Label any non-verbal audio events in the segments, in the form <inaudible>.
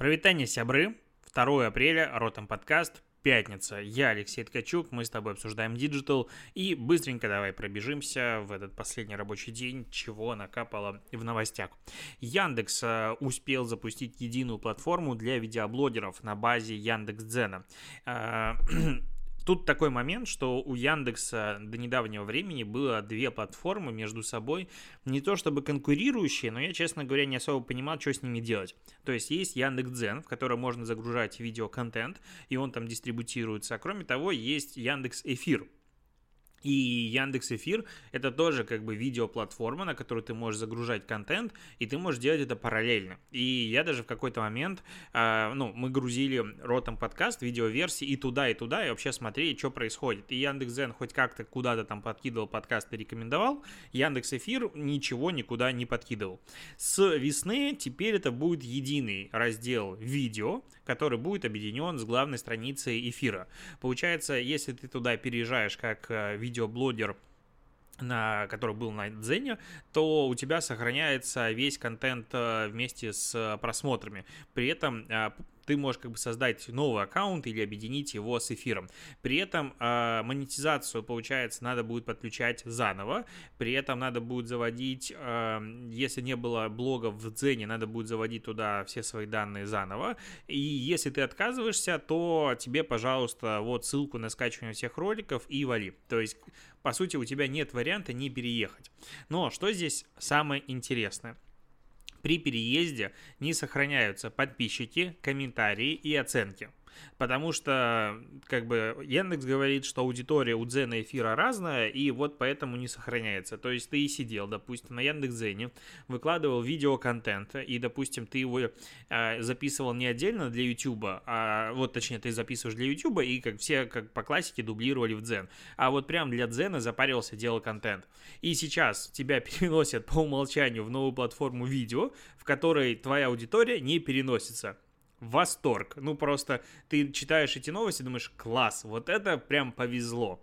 Прывітанне, сябры, 2 апреля, Ротом подкаст, пятница. Я Алексей Ткачук, мы с тобой обсуждаем диджитал и быстренько давай пробежимся в этот последний рабочий день, чего накапало в новостях. Яндекс э, успел запустить единую платформу для видеоблогеров на базе Яндекс.Дзена. <clears throat> Тут такой момент, что у Яндекса до недавнего времени было две платформы между собой, не то чтобы конкурирующие, но я, честно говоря, не особо понимал, что с ними делать. То есть есть Яндекс.Дзен, в котором можно загружать видеоконтент, и он там дистрибутируется. А кроме того, есть Яндекс Эфир, и Яндекс Эфир это тоже как бы видеоплатформа, на которую ты можешь загружать контент, и ты можешь делать это параллельно. И я даже в какой-то момент, э, ну, мы грузили ротом подкаст, видеоверсии и туда, и туда, и вообще смотрели, что происходит. И Яндекс.Зен хоть как-то куда-то там подкидывал подкаст и рекомендовал, Яндекс Эфир ничего никуда не подкидывал. С весны теперь это будет единый раздел видео, который будет объединен с главной страницей эфира. Получается, если ты туда переезжаешь как видео видеоблогер на, который был на Дзене, то у тебя сохраняется весь контент э, вместе с просмотрами. При этом э, ты можешь как бы создать новый аккаунт или объединить его с эфиром. При этом э, монетизацию, получается, надо будет подключать заново. При этом надо будет заводить, э, если не было блога в Дзене, надо будет заводить туда все свои данные заново. И если ты отказываешься, то тебе, пожалуйста, вот ссылку на скачивание всех роликов и вали. То есть, по сути, у тебя нет варианта не переехать. Но что здесь самое интересное? При переезде не сохраняются подписчики, комментарии и оценки. Потому что, как бы, Яндекс говорит, что аудитория у Дзена эфира разная, и вот поэтому не сохраняется. То есть ты сидел, допустим, на Яндекс.Дзене, выкладывал видеоконтент, и, допустим, ты его э, записывал не отдельно для YouTube, а вот, точнее, ты записываешь для YouTube, и как все, как по классике, дублировали в Дзен. А вот прям для Дзена запаривался, делал контент. И сейчас тебя <laughs> переносят по умолчанию в новую платформу видео, в которой твоя аудитория не переносится восторг. Ну, просто ты читаешь эти новости, думаешь, класс, вот это прям повезло.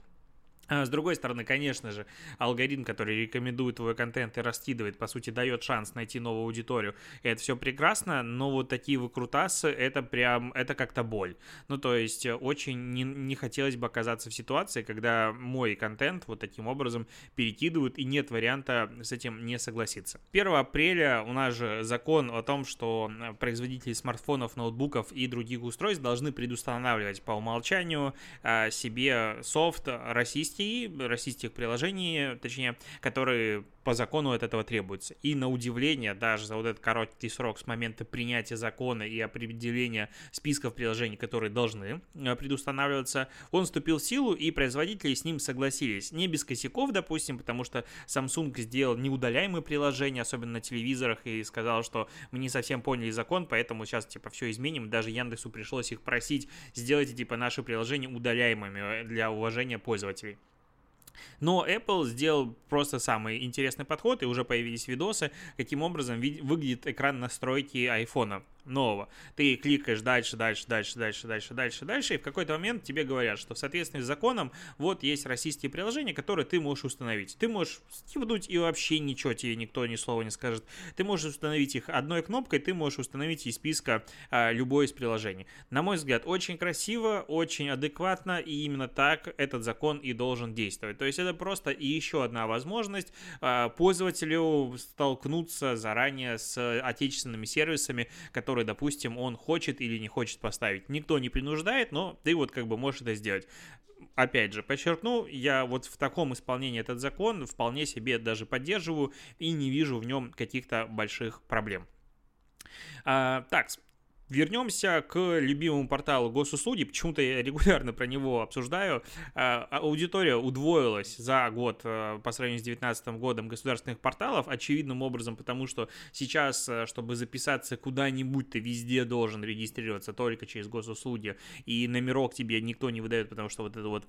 А с другой стороны, конечно же, алгоритм, который рекомендует твой контент и раскидывает, по сути, дает шанс найти новую аудиторию. И это все прекрасно, но вот такие выкрутасы, это прям, это как-то боль. Ну, то есть, э, очень не, не хотелось бы оказаться в ситуации, когда мой контент вот таким образом перекидывают, и нет варианта с этим не согласиться. 1 апреля у нас же закон о том, что э, производители смартфонов, ноутбуков и других устройств должны предустанавливать по умолчанию э, себе софт российский российские, российских приложений, точнее, которые по закону от этого требуются. И на удивление, даже за вот этот короткий срок с момента принятия закона и определения списков приложений, которые должны э, предустанавливаться, он вступил в силу, и производители с ним согласились. Не без косяков, допустим, потому что Samsung сделал неудаляемые приложения, особенно на телевизорах, и сказал, что мы не совсем поняли закон, поэтому сейчас, типа, все изменим. Даже Яндексу пришлось их просить, сделайте, типа, наши приложения удаляемыми для уважения пользователей. Но Apple сделал просто самый интересный подход, и уже появились видосы, каким образом выглядит экран настройки iPhone нового. Ты кликаешь дальше, дальше, дальше, дальше, дальше, дальше, дальше, и в какой-то момент тебе говорят, что в соответствии с законом вот есть российские приложения, которые ты можешь установить. Ты можешь скипнуть и вообще ничего тебе никто ни слова не скажет. Ты можешь установить их одной кнопкой, ты можешь установить из списка а, любое из приложений. На мой взгляд, очень красиво, очень адекватно, и именно так этот закон и должен действовать. То есть это просто и еще одна возможность а, пользователю столкнуться заранее с отечественными сервисами, которые который, допустим, он хочет или не хочет поставить. Никто не принуждает, но ты вот как бы можешь это сделать. Опять же, подчеркну, я вот в таком исполнении этот закон вполне себе даже поддерживаю и не вижу в нем каких-то больших проблем. А, так, Вернемся к любимому порталу госуслуги. Почему-то я регулярно про него обсуждаю. А, аудитория удвоилась за год э, по сравнению с 2019 годом государственных порталов. Очевидным образом, потому что сейчас, э, чтобы записаться куда-нибудь, ты везде должен регистрироваться только через госуслуги. И номерок тебе никто не выдает, потому что вот это вот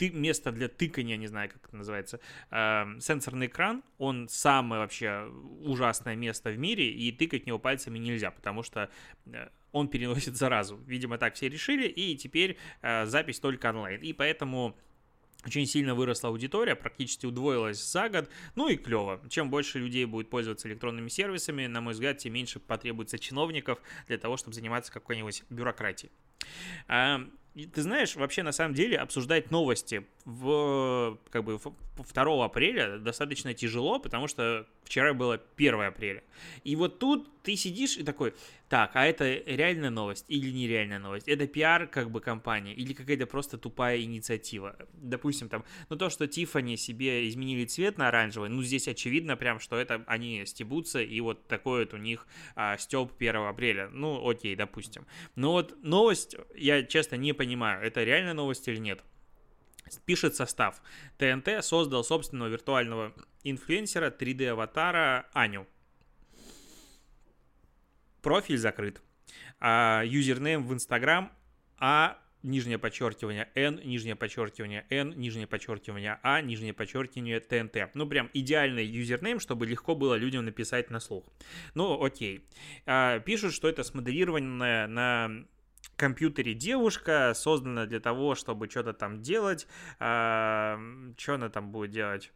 ты, место для тыкания, не знаю, как это называется, э, сенсорный экран, он самое вообще ужасное место в мире, и тыкать в него пальцами нельзя, потому что э, он переносит заразу. Видимо, так все решили, и теперь э, запись только онлайн. И поэтому очень сильно выросла аудитория, практически удвоилась за год. Ну и клево. Чем больше людей будет пользоваться электронными сервисами, на мой взгляд, тем меньше потребуется чиновников для того, чтобы заниматься какой-нибудь бюрократией. Ты знаешь, вообще на самом деле обсуждать новости в как бы 2 апреля достаточно тяжело, потому что вчера было 1 апреля. И вот тут ты сидишь и такой, так, а это реальная новость или нереальная новость? Это пиар как бы компания или какая-то просто тупая инициатива? Допустим, там, ну то, что Тифани себе изменили цвет на оранжевый, ну здесь очевидно прям, что это они стебутся, и вот такой вот у них а, стёб 1 апреля. Ну окей, допустим. Но вот новость, я честно не понимаю, это реальная новость или нет. Пишет состав. ТНТ создал собственного виртуального инфлюенсера 3D-аватара Аню. Профиль закрыт. А, юзернейм в Инстаграм А нижнее подчеркивание N, нижнее подчеркивание N, нижнее подчеркивание А, нижнее подчеркивание ТНТ. Ну, прям идеальный юзернейм, чтобы легко было людям написать на слух. Ну, окей. А, пишут, что это смоделированное на компьютере девушка, создана для того, чтобы что-то там делать. А, что она там будет делать?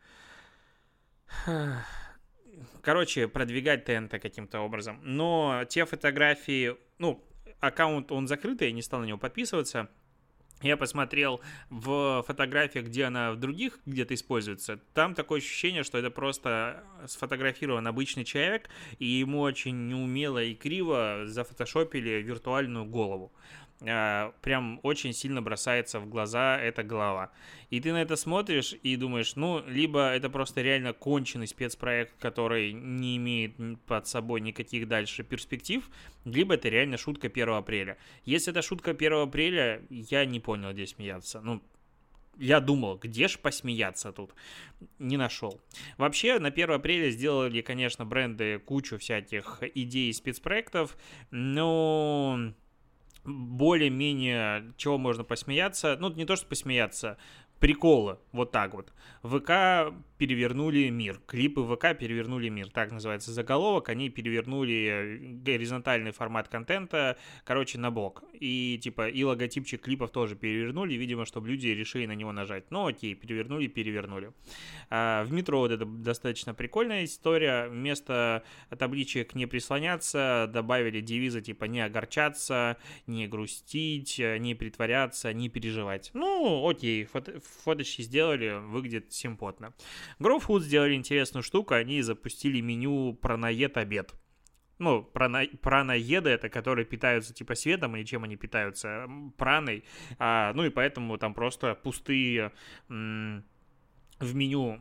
Короче, продвигать ТНТ каким-то образом. Но те фотографии, ну, аккаунт, он закрытый, я не стал на него подписываться. Я посмотрел в фотографиях, где она в других где-то используется. Там такое ощущение, что это просто сфотографирован обычный человек, и ему очень неумело и криво зафотошопили виртуальную голову. А, прям очень сильно бросается в глаза эта голова. И ты на это смотришь и думаешь, ну, либо это просто реально конченый спецпроект, который не имеет под собой никаких дальше перспектив, либо это реально шутка 1 апреля. Если это шутка 1 апреля, я не понял, где смеяться. Ну, я думал, где ж посмеяться тут? Не нашел. Вообще, на 1 апреля сделали, конечно, бренды кучу всяких идей и спецпроектов, но более-менее чего можно посмеяться. Ну, не то, что посмеяться, приколы, вот так вот. ВК перевернули мир, клипы ВК перевернули мир, так называется заголовок, они перевернули э, горизонтальный формат контента, короче, на бок. И типа и логотипчик клипов тоже перевернули, видимо, чтобы люди решили на него нажать. Ну окей, перевернули, перевернули. А, в метро вот это достаточно прикольная история, вместо табличек не прислоняться, добавили девизы типа не огорчаться, не грустить, не притворяться, не переживать. Ну окей, фото фоточки сделали, выглядит симпотно. GrowFood сделали интересную штуку, они запустили меню пронаед обед. Ну, прана, праноеды это которые питаются типа светом или чем они питаются? Праной. А, ну и поэтому там просто пустые... М- в меню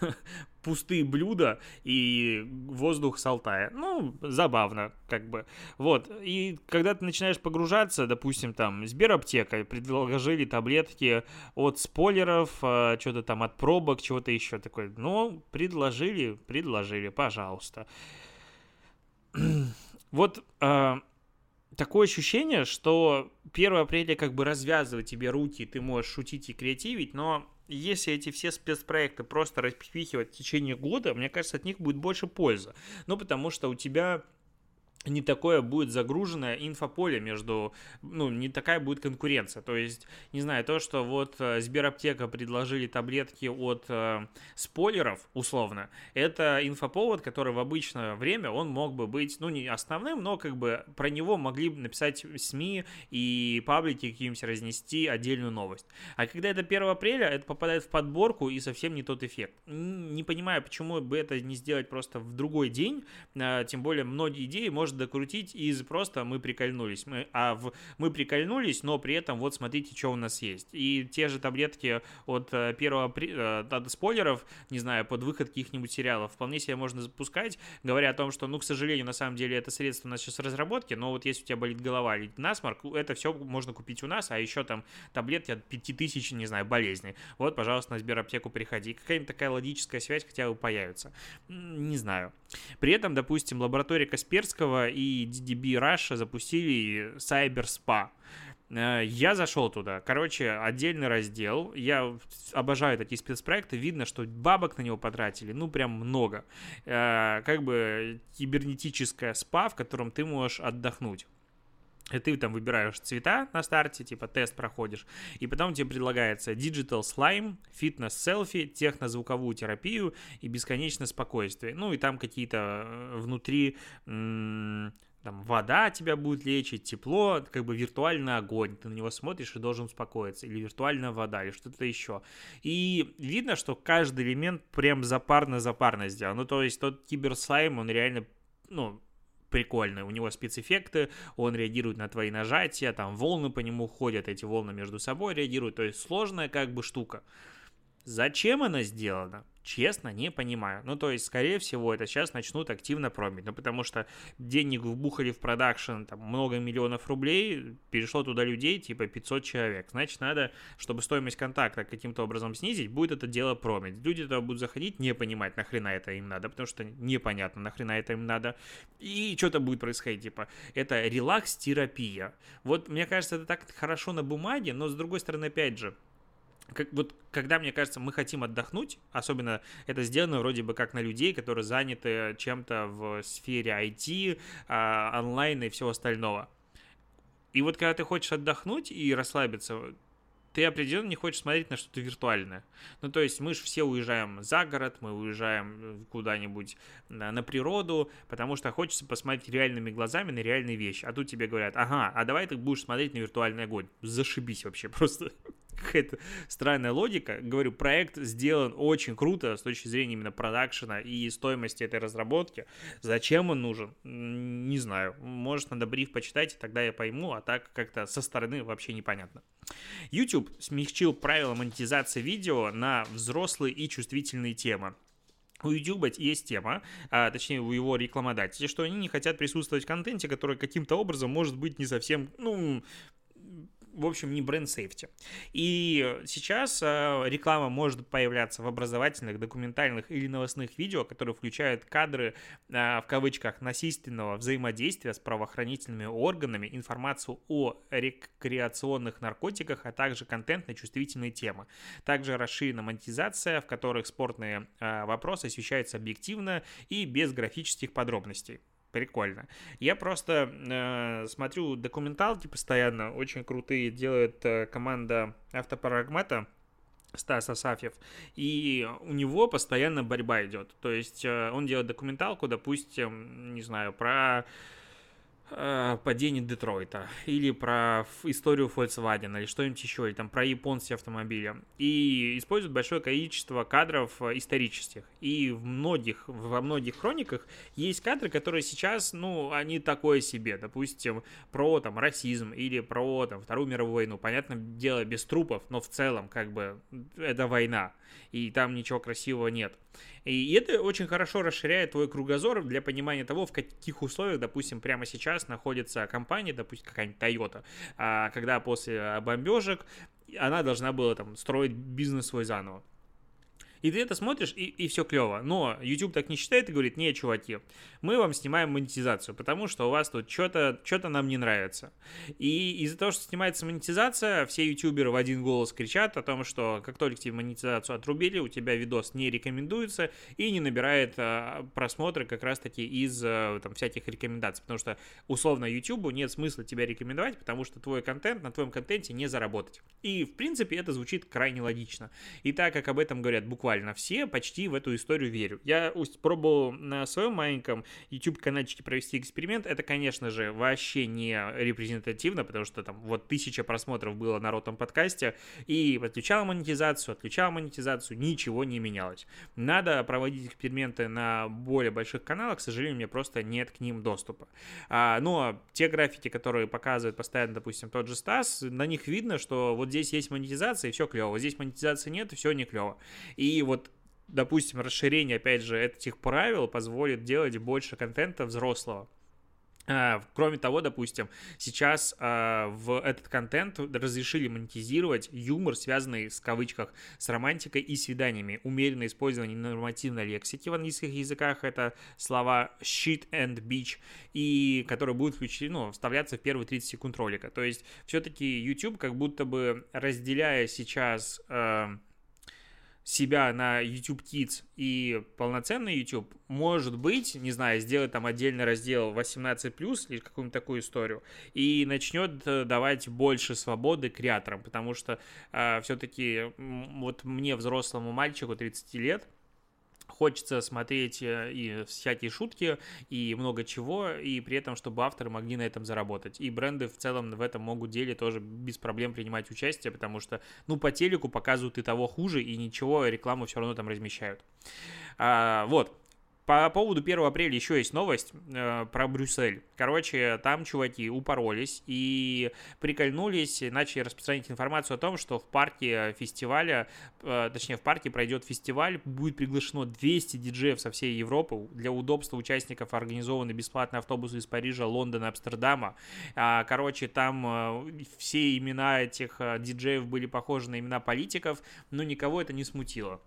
<laughs> пустые блюда и воздух с Алтая. Ну, забавно, как бы. Вот. И когда ты начинаешь погружаться, допустим, там, Сбераптека предложили таблетки от спойлеров, а, что-то там от пробок, чего-то еще такое. Ну, предложили, предложили, пожалуйста. <clears throat> Вот э, такое ощущение, что 1 апреля как бы развязывает тебе руки, ты можешь шутить и креативить, но если эти все спецпроекты просто распихивать в течение года, мне кажется, от них будет больше пользы. Ну, потому что у тебя не такое будет загруженное инфополе между, ну, не такая будет конкуренция. То есть, не знаю, то, что вот э, Сбераптека предложили таблетки от э, спойлеров, условно, это инфоповод, который в обычное время он мог бы быть, ну, не основным, но как бы про него могли бы написать СМИ и паблики какие-нибудь разнести отдельную новость. А когда это 1 апреля, это попадает в подборку и совсем не тот эффект. Не понимаю, почему бы это не сделать просто в другой день, э, тем более многие идеи может может докрутить из просто мы прикольнулись. Мы, а в мы прикольнулись, но при этом вот смотрите, что у нас есть. И те же таблетки от э, первого э, от спойлеров, не знаю, под выход каких-нибудь сериалов, вполне себе можно запускать, говоря о том, что, ну, к сожалению, на самом деле это средство у нас сейчас в разработке, но вот если у тебя болит голова или насморк, это все можно купить у нас, а еще там таблетки от 5000, не знаю, болезней. Вот, пожалуйста, на Сбераптеку приходи. Какая-нибудь такая логическая связь хотя бы появится. Не знаю. При этом, допустим, лаборатория Касперского и DDB Russia запустили Cyber Spa. Э, я зашел туда. Короче, отдельный раздел. Я обожаю такие спецпроекты. Видно, что бабок на него потратили, ну, прям много. Э, как бы кибернетическая спа, в котором ты можешь отдохнуть. И ты там выбираешь цвета на старте, типа тест проходишь, и потом тебе предлагается Digital Slime, фитнес-селфи, технозвуковую терапию и бесконечное спокойствие. Ну и там какие-то э, внутри там вода тебя будет лечить, тепло, как бы виртуальный огонь, ты на него смотришь и должен успокоиться, или виртуальная вода, или что-то еще. И видно, что каждый элемент прям запарно-запарно сделан. Ну, то есть тот киберслайм, он реально, ну, прикольный. У него спецэффекты, он реагирует на твои нажатия, там волны по нему ходят, эти волны между собой реагируют. То есть сложная как бы штука. Зачем она сделана? Честно, не понимаю. Ну, то есть, скорее всего, это сейчас начнут активно промить. Ну, потому что денег вбухали в продакшн, там, много миллионов рублей, перешло туда людей, типа 500 человек. Значит, надо, чтобы стоимость контакта каким-то образом снизить, будет это дело промить. Люди туда будут заходить, не понимать, нахрена это им надо, потому что непонятно, нахрена это им надо. И что-то будет происходить, типа, это релакс-терапия. Вот, мне кажется, это так хорошо на бумаге, но, с другой стороны, опять же, как, вот когда, мне кажется, мы хотим отдохнуть, особенно это сделано вроде бы как на людей, которые заняты чем-то в сфере IT, а, онлайн и всего остального. И вот когда ты хочешь отдохнуть и расслабиться, ты определенно не хочешь смотреть на что-то виртуальное. Ну, то есть мы же все уезжаем за город, мы уезжаем куда-нибудь на, на природу, потому что хочется посмотреть реальными глазами на реальные вещи. А тут тебе говорят, ага, а давай ты будешь смотреть на виртуальный огонь. Зашибись вообще просто какая-то странная логика. Говорю, проект сделан очень круто с точки зрения именно продакшена и стоимости этой разработки. Зачем он нужен? Не знаю. Может, надо бриф почитать, тогда я пойму, а так как-то со стороны вообще непонятно. YouTube смягчил правила монетизации видео на взрослые и чувствительные темы. У YouTube есть тема, а, точнее у его рекламодателей, что они не хотят присутствовать в контенте, который каким-то образом может быть не совсем, ну, в общем, не бренд сейфти. И сейчас э, реклама может появляться в образовательных, документальных или новостных видео, которые включают кадры, э, в кавычках, насильственного взаимодействия с правоохранительными органами, информацию о рекреационных наркотиках, а также контент на чувствительные темы. Также расширена монетизация, в которых спортные э, вопросы освещаются объективно и без графических подробностей прикольно. Я просто э, смотрю документалки постоянно, очень крутые делает э, команда автопрагмата. Стас Асафьев, и у него постоянно борьба идет. То есть э, он делает документалку, допустим, не знаю, про э, падение Детройта, или про историю Volkswagen, или что-нибудь еще, или там про японские автомобили. И используют большое количество кадров э, исторических. И в многих, во многих хрониках есть кадры, которые сейчас, ну, они такое себе. Допустим, про там расизм или про там Вторую мировую войну. Понятное дело, без трупов, но в целом, как бы, это война. И там ничего красивого нет. И это очень хорошо расширяет твой кругозор для понимания того, в каких условиях, допустим, прямо сейчас находится компания, допустим, какая-нибудь Toyota, а, когда после бомбежек она должна была там строить бизнес свой заново. И ты это смотришь, и, и все клево. Но YouTube так не считает и говорит, не, чуваки, мы вам снимаем монетизацию, потому что у вас тут что-то что нам не нравится. И из-за того, что снимается монетизация, все ютуберы в один голос кричат о том, что как только тебе монетизацию отрубили, у тебя видос не рекомендуется и не набирает а, просмотры как раз-таки из а, там, всяких рекомендаций. Потому что условно YouTube нет смысла тебя рекомендовать, потому что твой контент, на твоем контенте не заработать. И в принципе это звучит крайне логично. И так как об этом говорят буквально буквально все почти в эту историю верю. Я пробовал на своем маленьком YouTube-каналчике провести эксперимент. Это, конечно же, вообще не репрезентативно, потому что там вот тысяча просмотров было на ротом подкасте, и отключал монетизацию, отключал монетизацию, ничего не менялось. Надо проводить эксперименты на более больших каналах, к сожалению, у меня просто нет к ним доступа. А, но те графики, которые показывают постоянно, допустим, тот же Стас, на них видно, что вот здесь есть монетизация, и все клево, здесь монетизации нет, и все не клево. И и вот допустим, расширение, опять же, этих правил позволит делать больше контента взрослого. А, кроме того, допустим, сейчас а, в этот контент разрешили монетизировать юмор, связанный с кавычках с романтикой и свиданиями. Умеренное использование нормативной лексики в английских языках это слова shit and bitch, и которые будут включены, ну, вставляться в первые 30 секунд ролика. То есть все-таки YouTube как будто бы разделяя сейчас э, себя на YouTube Kids и полноценный YouTube, может быть, не знаю, сделать там отдельный раздел 18+, или какую-нибудь такую историю, и начнет э, давать больше свободы креаторам, потому что э, все-таки вот мне, взрослому мальчику 30 лет, хочется смотреть э, и всякие шутки, и много чего, и при этом, чтобы авторы могли на этом заработать. И бренды в целом в этом могут деле тоже без проблем принимать участие, потому что, ну, по телеку показывают и того хуже, и ничего, рекламу все равно там размещают. А, вот, по поводу 1 апреля еще есть новость э, про Брюссель. Короче, там чуваки упоролись и прикольнулись, начали распространять информацию о том, что в парке фестиваля, э, точнее в парке пройдет фестиваль, будет приглашено 200 диджеев со всей Европы. Для удобства участников организованы бесплатные автобусы из Парижа, Лондона, Амстердама. А, короче, там э, все имена этих э, диджеев были похожи на имена политиков, но никого это не смутило.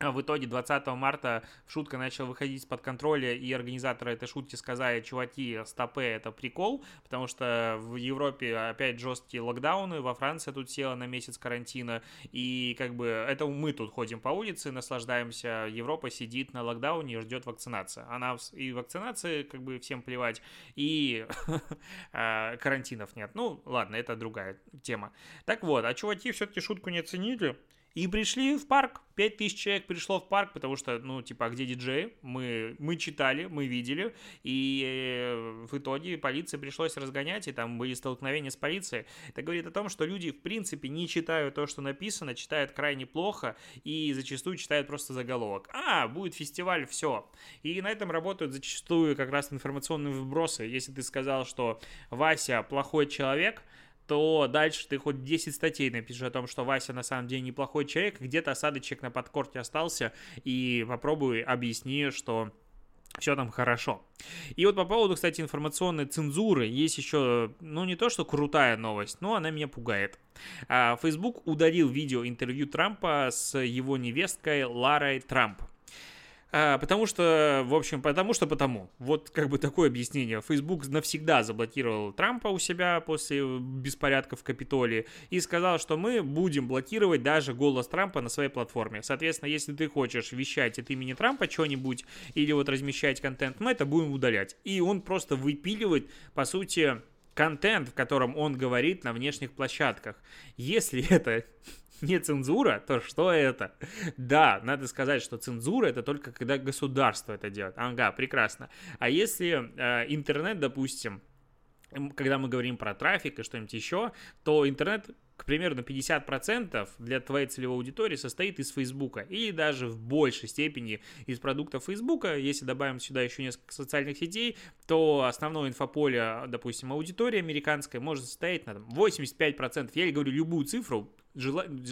А в итоге 20 марта шутка начала выходить из-под контроля, и организаторы этой шутки сказали, чуваки, стопы, это прикол, потому что в Европе опять жесткие локдауны, во Франции тут села на месяц карантина, и как бы это мы тут ходим по улице, наслаждаемся, Европа сидит на локдауне и ждет вакцинации. Она и вакцинации как бы всем плевать, и <laughs> а, карантинов нет. Ну, ладно, это другая тема. Так вот, а чуваки все-таки шутку не оценили, и пришли в парк. 5000 человек пришло в парк, потому что, ну, типа, а где диджеи? Мы, мы читали, мы видели. И э, в итоге полиции пришлось разгонять, и там были столкновения с полицией. Это говорит о том, что люди, в принципе, не читают то, что написано, читают крайне плохо и зачастую читают просто заголовок. А, будет фестиваль, все. И на этом работают зачастую как раз информационные вбросы. Если ты сказал, что Вася плохой человек, то дальше ты хоть 10 статей напишешь о том, что Вася на самом деле неплохой человек, где-то осадочек на подкорте остался, и попробуй объясни, что все там хорошо. И вот по поводу, кстати, информационной цензуры есть еще, ну не то, что крутая новость, но она меня пугает. А, Facebook удалил видео интервью Трампа с его невесткой Ларой Трамп. А, потому что, в общем, потому что потому. Вот как бы такое объяснение. Facebook навсегда заблокировал Трампа у себя после беспорядков в Капитолии и сказал, что мы будем блокировать даже голос Трампа на своей платформе. Соответственно, если ты хочешь вещать от имени Трампа что-нибудь или вот размещать контент, мы это будем удалять. И он просто выпиливает, по сути, контент, в котором он говорит на внешних площадках. Если <laughs> это <laughs> не цензура, то что это? Да, надо сказать, что цензура это только когда государство это делает. Ага, прекрасно. А если э, интернет, допустим, когда мы говорим про трафик и что-нибудь еще, то интернет к примеру, на 50% для твоей целевой аудитории состоит из Фейсбука или даже в большей степени из продуктов Фейсбука. Если добавим сюда еще несколько социальных сетей, то основное инфополе, допустим, аудитория американская может состоять на там, 85%. Я говорю любую цифру.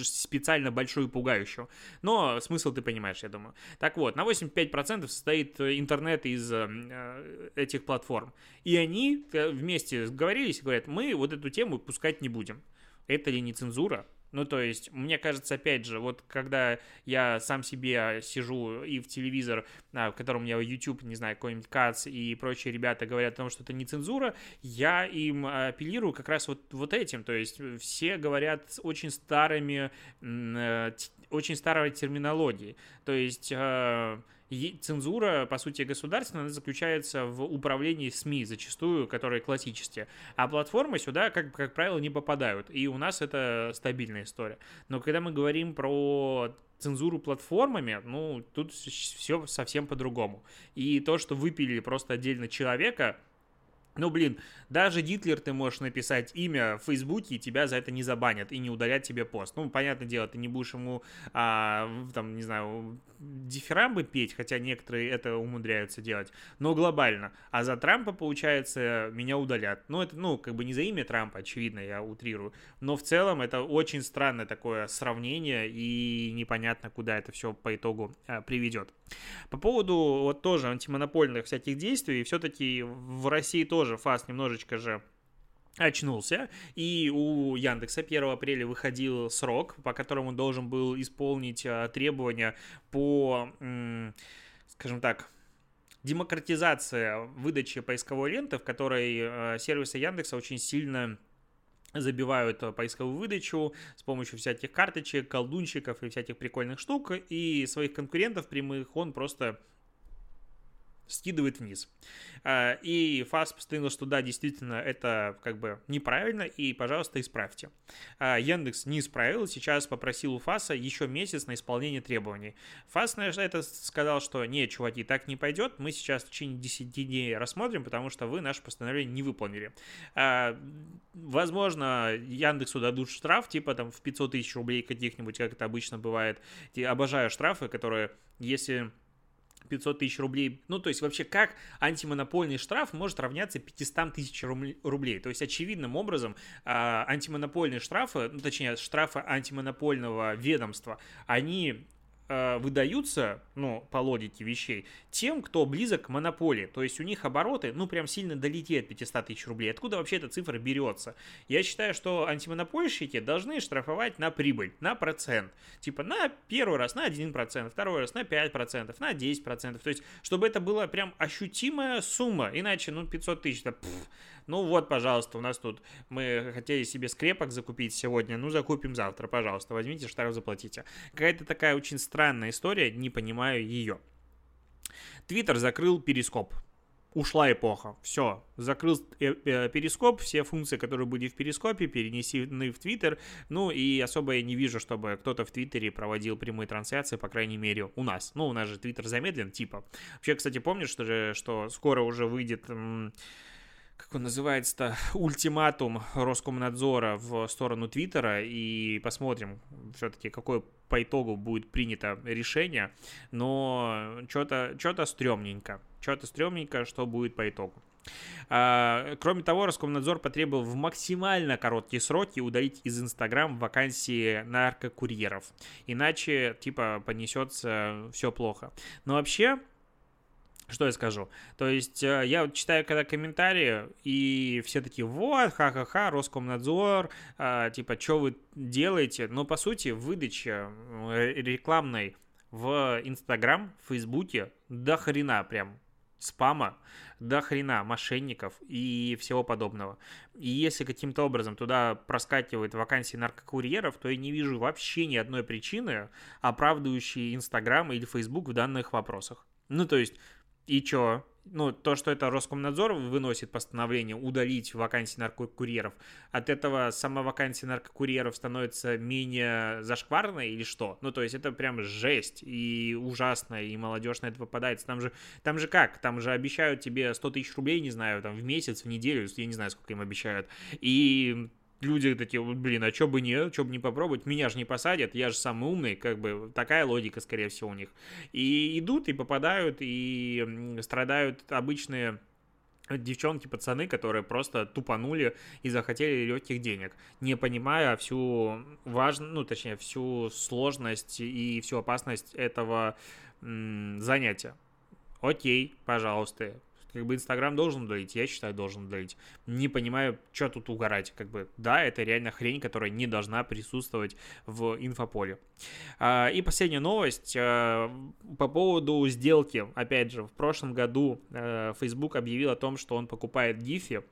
Специально большую и пугающую. Но смысл ты понимаешь, я думаю. Так вот, на 85% состоит интернет из э, этих платформ. И они э, вместе сговорились и говорят, мы вот эту тему пускать не будем это ли не цензура? Ну, то есть, мне кажется, опять же, вот когда я сам себе сижу и в телевизор, а, в котором у меня YouTube, не знаю, какой-нибудь Кац и прочие ребята говорят о том, что это не цензура, я им апеллирую как раз вот, вот этим. То есть, все говорят очень старыми, э, очень старой терминологией. То есть, э, цензура, по сути, государственная, заключается в управлении СМИ зачастую, которые классические. А платформы сюда, как, как правило, не попадают. И у нас это стабильная история. Но когда мы говорим про цензуру платформами, ну, тут все совсем по-другому. И то, что выпилили просто отдельно человека, ну, блин, даже Гитлер ты можешь написать имя в Фейсбуке, и тебя за это не забанят и не удалят тебе пост. Ну, понятное дело, ты не будешь ему, а, там, не знаю, дифирамбы петь, хотя некоторые это умудряются делать, но глобально. А за Трампа, получается, меня удалят. Ну, это, ну, как бы не за имя Трампа, очевидно, я утрирую. Но в целом это очень странное такое сравнение, и непонятно, куда это все по итогу а, приведет. По поводу вот тоже антимонопольных всяких действий, все-таки в России тоже ФАС немножечко же очнулся, и у Яндекса 1 апреля выходил срок, по которому должен был исполнить а, требования по, скажем так, демократизация выдачи поисковой ленты, в которой а, сервисы Яндекса очень сильно забивают поисковую выдачу с помощью всяких карточек, колдунчиков и всяких прикольных штук, и своих конкурентов прямых он просто скидывает вниз. А, и ФАС постановил, что да, действительно, это как бы неправильно, и, пожалуйста, исправьте. А, Яндекс не исправил, сейчас попросил у ФАСа еще месяц на исполнение требований. ФАС на это сказал, что нет, чуваки, так не пойдет, мы сейчас в течение 10 дней рассмотрим, потому что вы наше постановление не выполнили. А, возможно, Яндексу дадут штраф, типа там в 500 тысяч рублей каких-нибудь, как это обычно бывает. Обожаю штрафы, которые, если 500 тысяч рублей. Ну, то есть вообще как антимонопольный штраф может равняться 500 тысяч рублей? То есть очевидным образом а, антимонопольные штрафы, ну, точнее штрафы антимонопольного ведомства, они Э, выдаются, ну, по логике вещей, тем, кто близок к монополии. То есть у них обороты, ну, прям сильно долетели от 500 тысяч рублей. Откуда вообще эта цифра берется? Я считаю, что антимонопольщики должны штрафовать на прибыль, на процент. Типа на первый раз на 1%, второй раз на 5%, на 10%. То есть, чтобы это была прям ощутимая сумма. Иначе, ну, 500 тысяч, это пфф, ну вот, пожалуйста, у нас тут мы хотели себе скрепок закупить сегодня, ну закупим завтра, пожалуйста, возьмите штраф, заплатите. Какая-то такая очень странная история, не понимаю ее. Твиттер закрыл перископ. Ушла эпоха. Все. Закрыл э, э, перископ. Все функции, которые были в перископе, перенесены в Твиттер. Ну и особо я не вижу, чтобы кто-то в Твиттере проводил прямые трансляции, по крайней мере, у нас. Ну, у нас же Твиттер замедлен, типа. Вообще, кстати, помнишь, что, же, что скоро уже выйдет как он называется-то, ультиматум Роскомнадзора в сторону Твиттера, и посмотрим все-таки, какое по итогу будет принято решение, но что-то что стрёмненько, что-то стрёмненько, что будет по итогу. А, кроме того, Роскомнадзор потребовал в максимально короткие сроки удалить из Инстаграм вакансии наркокурьеров. Иначе, типа, понесется все плохо. Но вообще, что я скажу? То есть э, я читаю когда комментарии, и все такие, вот, ха-ха-ха, Роскомнадзор, а, типа, что вы делаете? Но, по сути, выдача э, рекламной в Инстаграм, в Фейсбуке до хрена прям спама, до хрена мошенников и всего подобного. И если каким-то образом туда проскакивает вакансии наркокурьеров, то я не вижу вообще ни одной причины, оправдывающей Инстаграм или Фейсбук в данных вопросах. Ну, то есть, и чё? Ну, то, что это Роскомнадзор выносит постановление удалить вакансии наркокурьеров, от этого сама вакансия наркокурьеров становится менее зашкварной или что? Ну, то есть это прям жесть и ужасно, и молодежь на это попадается. Там же, там же как? Там же обещают тебе 100 тысяч рублей, не знаю, там в месяц, в неделю, я не знаю, сколько им обещают. И люди такие, блин, а что бы не, что бы не попробовать, меня же не посадят, я же самый умный, как бы такая логика, скорее всего, у них. И идут, и попадают, и страдают обычные девчонки, пацаны, которые просто тупанули и захотели легких денег, не понимая всю важность, ну, точнее, всю сложность и всю опасность этого м- занятия. Окей, пожалуйста, как бы Инстаграм должен удалить, я считаю, должен удалить. Не понимаю, что тут угорать. Как бы, да, это реально хрень, которая не должна присутствовать в инфополе. А, и последняя новость а, по поводу сделки. Опять же, в прошлом году а, Facebook объявил о том, что он покупает Гифи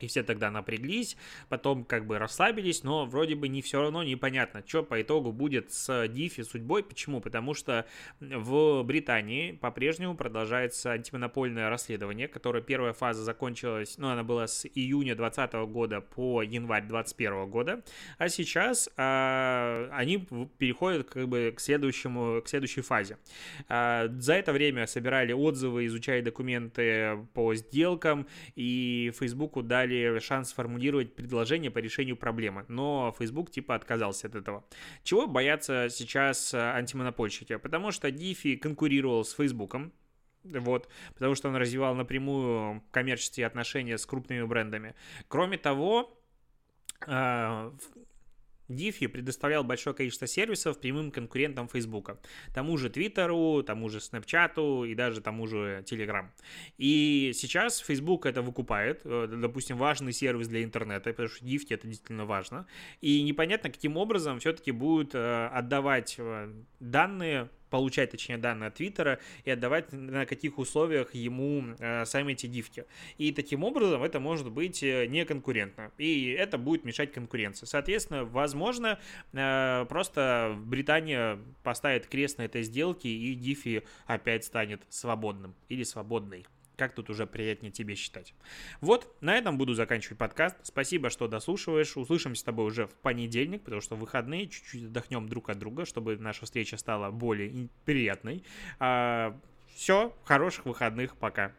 и все тогда напряглись, потом как бы расслабились, но вроде бы не все равно непонятно, что по итогу будет с Дифи судьбой. Почему? Потому что в Британии по-прежнему продолжается антимонопольное расследование, которое первая фаза закончилась, ну, она была с июня 2020 года по январь 2021 года, а сейчас а, они переходят как бы к следующему, к следующей фазе. А, за это время собирали отзывы, изучали документы по сделкам, и Фейсбуку дали дали шанс сформулировать предложение по решению проблемы, но Facebook типа отказался от этого. Чего боятся сейчас э, антимонопольщики? Потому что DeFi конкурировал с Facebook, вот, потому что он развивал напрямую коммерческие отношения с крупными брендами. Кроме того, Diffy предоставлял большое количество сервисов прямым конкурентам Facebook. Тому же Твиттеру, тому же Snapchat и даже тому же Telegram. И сейчас Facebook это выкупает, э, допустим, важный сервис для интернета, потому что Diffy это действительно важно. И непонятно, каким образом все-таки будут э, отдавать э, данные получать, точнее, данные от Твиттера и отдавать на каких условиях ему э, сами эти дивки. И таким образом это может быть э, не конкурентно. И это будет мешать конкуренции. Соответственно, возможно, э, просто Британия поставит крест на этой сделке и Дифи опять станет свободным или свободной как тут уже приятнее тебе считать. Вот, на этом буду заканчивать подкаст. Спасибо, что дослушиваешь. Услышимся с тобой уже в понедельник, потому что выходные чуть-чуть отдохнем друг от друга, чтобы наша встреча стала более приятной. А, все, хороших выходных, пока.